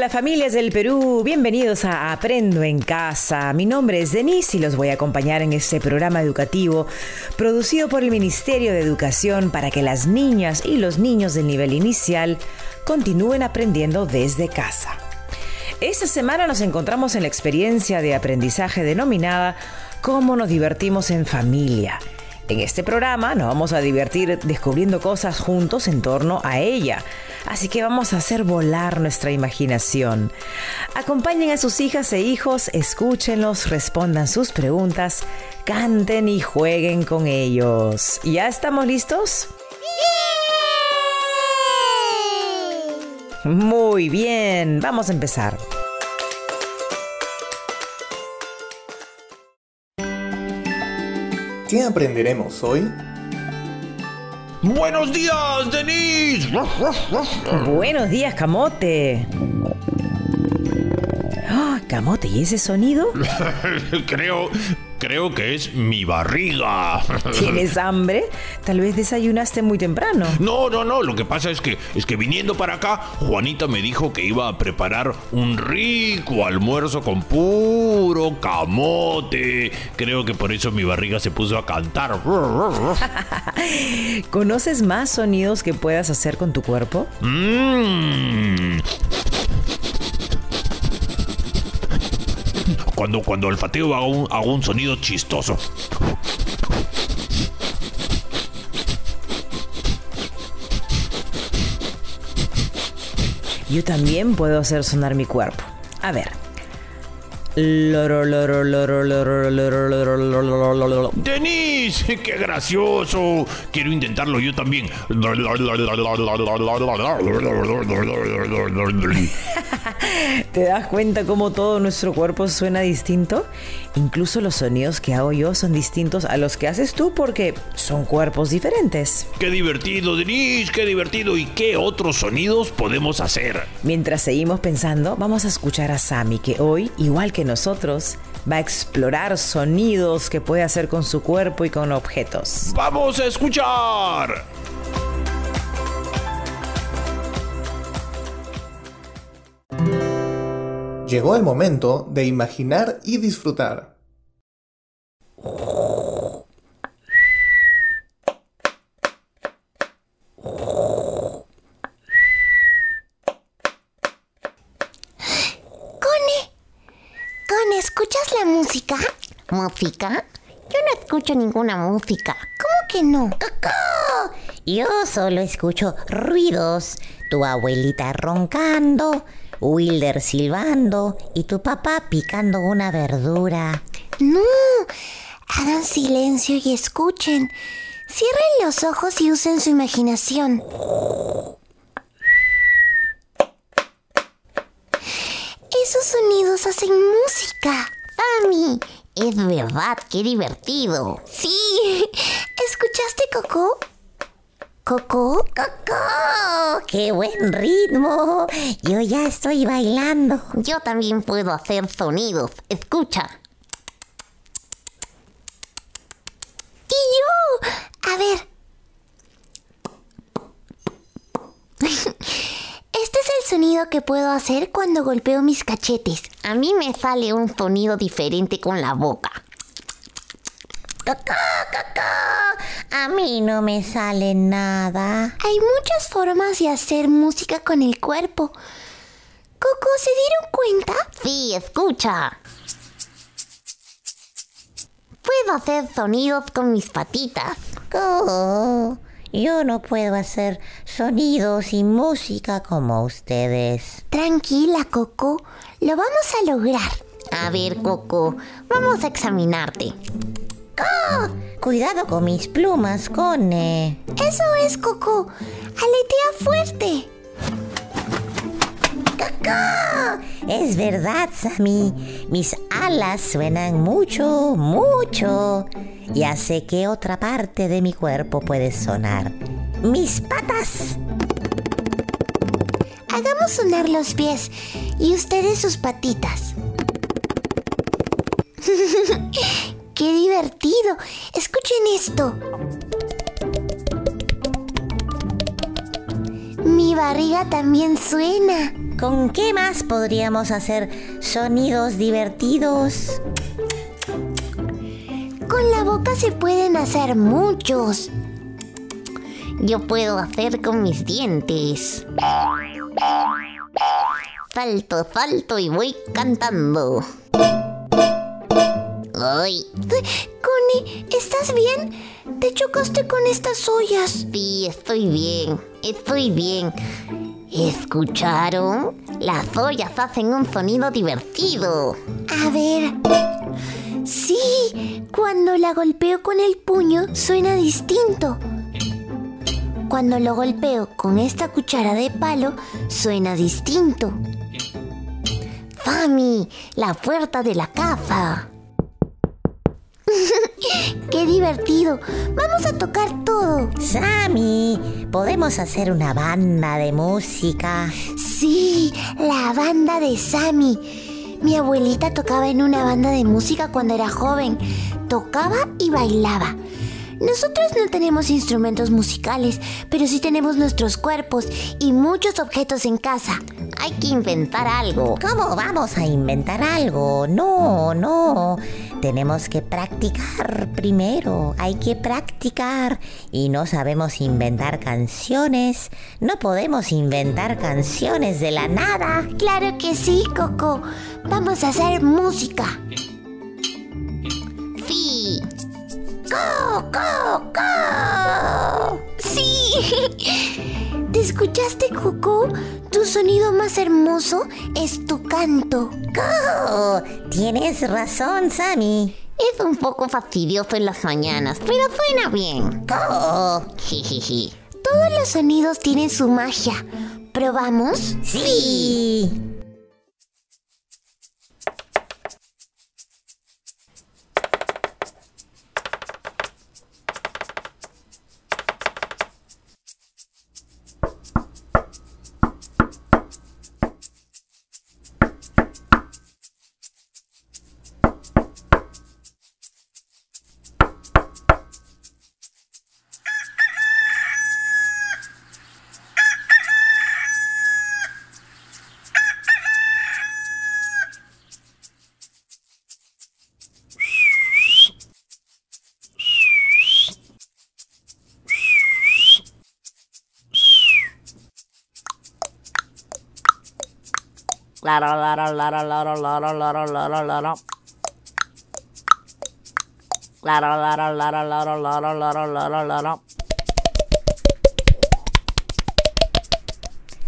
Hola familias del Perú, bienvenidos a Aprendo en Casa. Mi nombre es Denise y los voy a acompañar en este programa educativo producido por el Ministerio de Educación para que las niñas y los niños del nivel inicial continúen aprendiendo desde casa. Esta semana nos encontramos en la experiencia de aprendizaje denominada Cómo nos divertimos en familia. En este programa nos vamos a divertir descubriendo cosas juntos en torno a ella. Así que vamos a hacer volar nuestra imaginación. Acompañen a sus hijas e hijos, escúchenlos, respondan sus preguntas, canten y jueguen con ellos. ¿Ya estamos listos? Muy bien, vamos a empezar. ¿Qué aprenderemos hoy? Buenos días, Denise. Buenos días, Camote. Ah, Camote, ¿y ese sonido? creo, creo que es mi barriga. ¿Tienes hambre? Tal vez desayunaste muy temprano. No, no, no. Lo que pasa es que es que viniendo para acá, Juanita me dijo que iba a preparar un rico almuerzo con puro camote. Creo que por eso mi barriga se puso a cantar. ¿Conoces más sonidos que puedas hacer con tu cuerpo? Mmm. Cuando, cuando olfateo hago un, hago un sonido chistoso. Yo también puedo hacer sonar mi cuerpo. A ver. Denise, qué gracioso. Quiero intentarlo yo también. ¿Te das cuenta cómo todo nuestro cuerpo suena distinto? Incluso los sonidos que hago yo son distintos a los que haces tú porque son cuerpos diferentes. Qué divertido, Denise, qué divertido. ¿Y qué otros sonidos podemos hacer? Mientras seguimos pensando, vamos a escuchar a Sammy que hoy, igual que nosotros, va a explorar sonidos que puede hacer con su cuerpo y con objetos. ¡Vamos a escuchar! Llegó el momento de imaginar y disfrutar. Cone, Cone, ¿escuchas la música? ¿Música? Yo no escucho ninguna música. ¿Cómo que no? ¡Cocó! Yo solo escucho ruidos. Tu abuelita roncando, Wilder silbando y tu papá picando una verdura. No, hagan silencio y escuchen. Cierren los ojos y usen su imaginación. Esos sonidos hacen música. ¡Mami! Es verdad, qué divertido. Sí. ¿Escuchaste, Coco? ¿Coco? ¡Coco! ¡Qué buen ritmo! Yo ya estoy bailando. Yo también puedo hacer sonidos. Escucha. Y yo. A ver. Este es el sonido que puedo hacer cuando golpeo mis cachetes. A mí me sale un sonido diferente con la boca. ¡Cocó, cocó! A mí no me sale nada. Hay muchas formas de hacer música con el cuerpo. Coco, ¿se dieron cuenta? Sí, escucha. Puedo hacer sonidos con mis patitas. Oh, yo no puedo hacer sonidos y música como ustedes. Tranquila, Coco. Lo vamos a lograr. A ver, Coco, vamos a examinarte. ¡Oh! Cuidado con mis plumas, Cone. Eso es, Coco. Aletea fuerte. Es verdad, Sammy. Mis alas suenan mucho, mucho. Ya sé qué otra parte de mi cuerpo puede sonar. ¡Mis patas! Hagamos sonar los pies y ustedes sus patitas. ¡Qué divertido! Escuchen esto. Mi barriga también suena. ¿Con qué más podríamos hacer sonidos divertidos? Con la boca se pueden hacer muchos. Yo puedo hacer con mis dientes. Salto, salto y voy cantando. Ay. Connie, ¿estás bien? ¿Te chocaste con estas ollas? Sí, estoy bien. Estoy bien. ¿Escucharon? Las ollas hacen un sonido divertido. A ver. Sí, cuando la golpeo con el puño suena distinto. Cuando lo golpeo con esta cuchara de palo suena distinto. Fami, la puerta de la casa. ¡Qué divertido! Vamos a tocar todo. Sammy, ¿podemos hacer una banda de música? Sí, la banda de Sammy. Mi abuelita tocaba en una banda de música cuando era joven. Tocaba y bailaba. Nosotros no tenemos instrumentos musicales, pero sí tenemos nuestros cuerpos y muchos objetos en casa. Hay que inventar algo. ¿Cómo vamos a inventar algo? No, no. Tenemos que practicar primero. Hay que practicar. Y no sabemos inventar canciones. No podemos inventar canciones de la nada. Claro que sí, Coco. Vamos a hacer música. Sí. ¡Co, co! ¡Sí! ¿Te escuchaste, Coco? Tu sonido más hermoso es tu canto. ¡Co! Tienes razón, Sammy. Es un poco fastidioso en las mañanas, pero suena bien. ¡Co! Jijiji. Todos los sonidos tienen su magia. ¿Probamos? Sí. Laro. Laro, laro, laro, laro, laro, laro, laro, laro.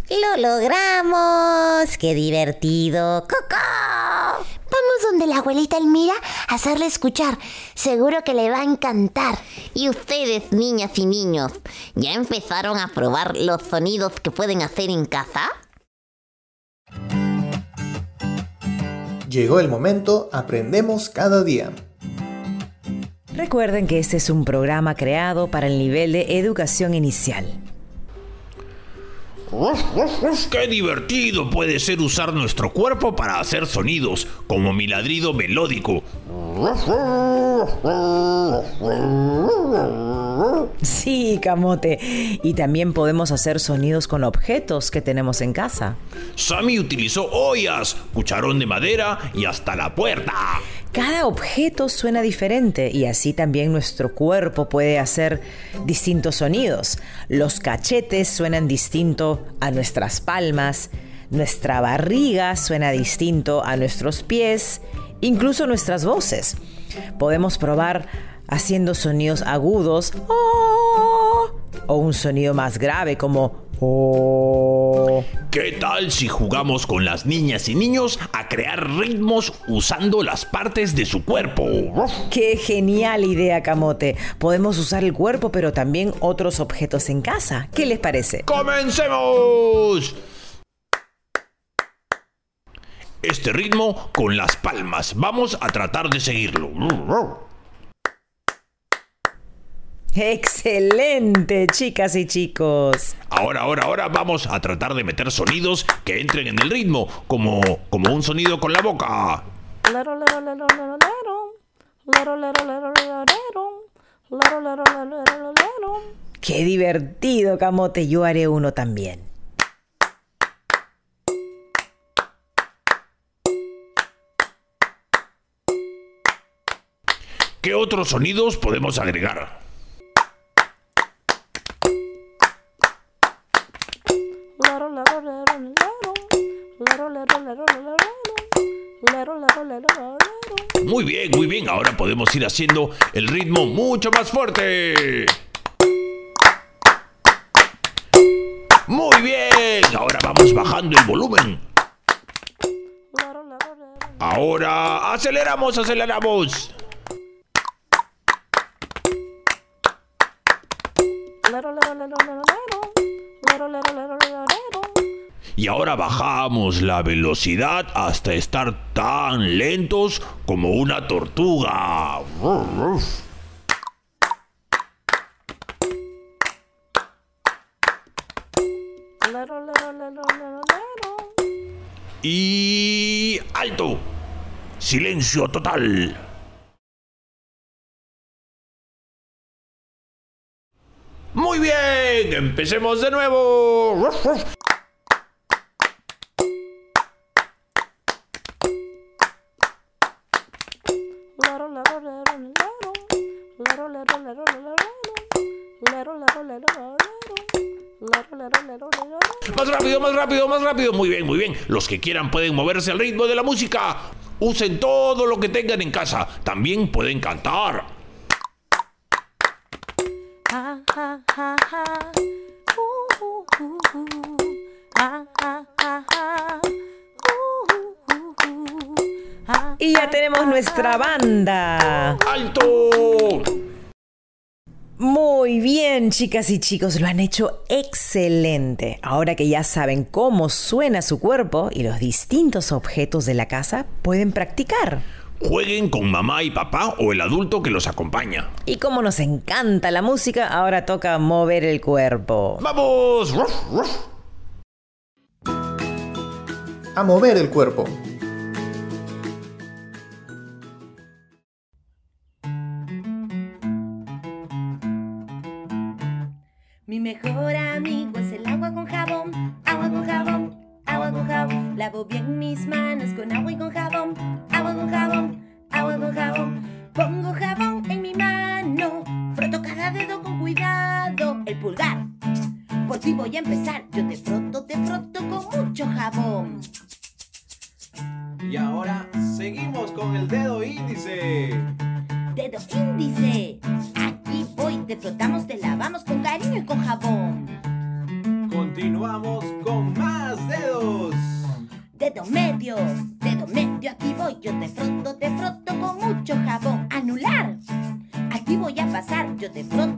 Lo logramos. ¡Qué divertido! ¡Coco! Vamos donde la abuelita Elmira a hacerle escuchar. Seguro que le va a encantar. Y ustedes, niñas y niños, ¿ya empezaron a probar los sonidos que pueden hacer en casa? Llegó el momento, aprendemos cada día. Recuerden que este es un programa creado para el nivel de educación inicial. Uf, uf, uf, ¡Qué divertido puede ser usar nuestro cuerpo para hacer sonidos, como mi ladrido melódico! Sí, camote. Y también podemos hacer sonidos con objetos que tenemos en casa. Sammy utilizó ollas, cucharón de madera y hasta la puerta. Cada objeto suena diferente y así también nuestro cuerpo puede hacer distintos sonidos. Los cachetes suenan distinto a nuestras palmas, nuestra barriga suena distinto a nuestros pies, incluso nuestras voces. Podemos probar haciendo sonidos agudos "Oh", o un sonido más grave como "Oh". ¿Qué tal si jugamos con las niñas y niños a crear ritmos usando las partes de su cuerpo? ¡Qué genial idea, Camote! Podemos usar el cuerpo, pero también otros objetos en casa. ¿Qué les parece? ¡Comencemos! Este ritmo con las palmas. Vamos a tratar de seguirlo. Excelente, chicas y chicos. Ahora, ahora, ahora vamos a tratar de meter sonidos que entren en el ritmo, como, como un sonido con la boca. Qué divertido, Camote. Yo haré uno también. ¿Qué otros sonidos podemos agregar? Muy bien, muy bien. Ahora podemos ir haciendo el ritmo mucho más fuerte. Muy bien. Ahora vamos bajando el volumen. Ahora aceleramos, aceleramos. Y ahora bajamos la velocidad hasta estar tan lentos como una tortuga. Y alto. Silencio total. Muy bien, empecemos de nuevo. Más rápido, más rápido, más rápido. Muy bien, muy bien. Los que quieran pueden moverse al ritmo de la música. Usen todo lo que tengan en casa. También pueden cantar. Y ya tenemos nuestra banda. ¡Alto! Muy bien, chicas y chicos, lo han hecho excelente. Ahora que ya saben cómo suena su cuerpo y los distintos objetos de la casa, pueden practicar. Jueguen con mamá y papá o el adulto que los acompaña. Y como nos encanta la música, ahora toca mover el cuerpo. ¡Vamos! Ruf, ruf. A mover el cuerpo. Voy a empezar. Yo te froto, te froto con mucho jabón. Y ahora seguimos con el dedo índice. Dedo índice, aquí voy, te frotamos, te lavamos con cariño y con jabón. Continuamos con más dedos. Dedo medio, dedo medio, aquí voy, yo te froto, te froto con mucho jabón. Anular, aquí voy a pasar, yo te froto,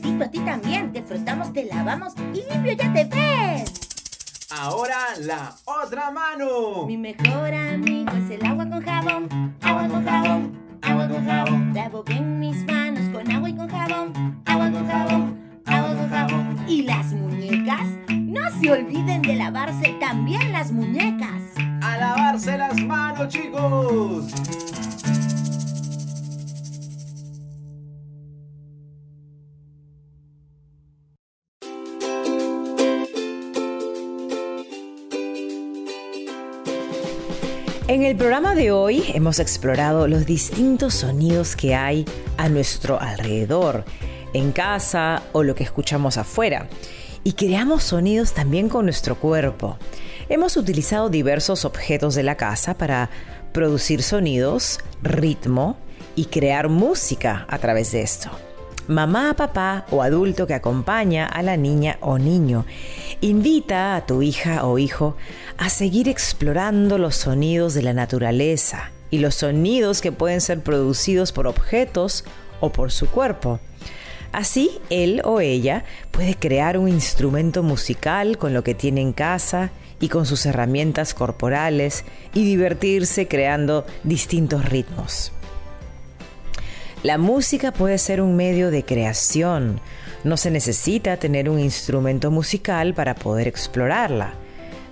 dedito a ti también, te frotamos, te lavamos y limpio ya te ves. Ahora la otra mano. Mi mejor amigo es el agua con jabón, agua con jabón, agua con jabón. Lavo bien mis manos con agua y con jabón, agua con jabón, agua con jabón. Y las muñecas, no se olviden de lavarse también las muñecas. A lavarse las manos, chicos. En el programa de hoy hemos explorado los distintos sonidos que hay a nuestro alrededor, en casa o lo que escuchamos afuera. Y creamos sonidos también con nuestro cuerpo. Hemos utilizado diversos objetos de la casa para producir sonidos, ritmo y crear música a través de esto. Mamá, papá o adulto que acompaña a la niña o niño, invita a tu hija o hijo a seguir explorando los sonidos de la naturaleza y los sonidos que pueden ser producidos por objetos o por su cuerpo. Así, él o ella puede crear un instrumento musical con lo que tiene en casa y con sus herramientas corporales y divertirse creando distintos ritmos. La música puede ser un medio de creación. No se necesita tener un instrumento musical para poder explorarla.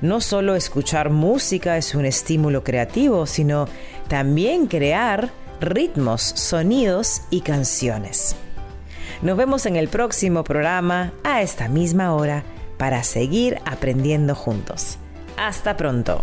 No solo escuchar música es un estímulo creativo, sino también crear ritmos, sonidos y canciones. Nos vemos en el próximo programa a esta misma hora para seguir aprendiendo juntos. Hasta pronto.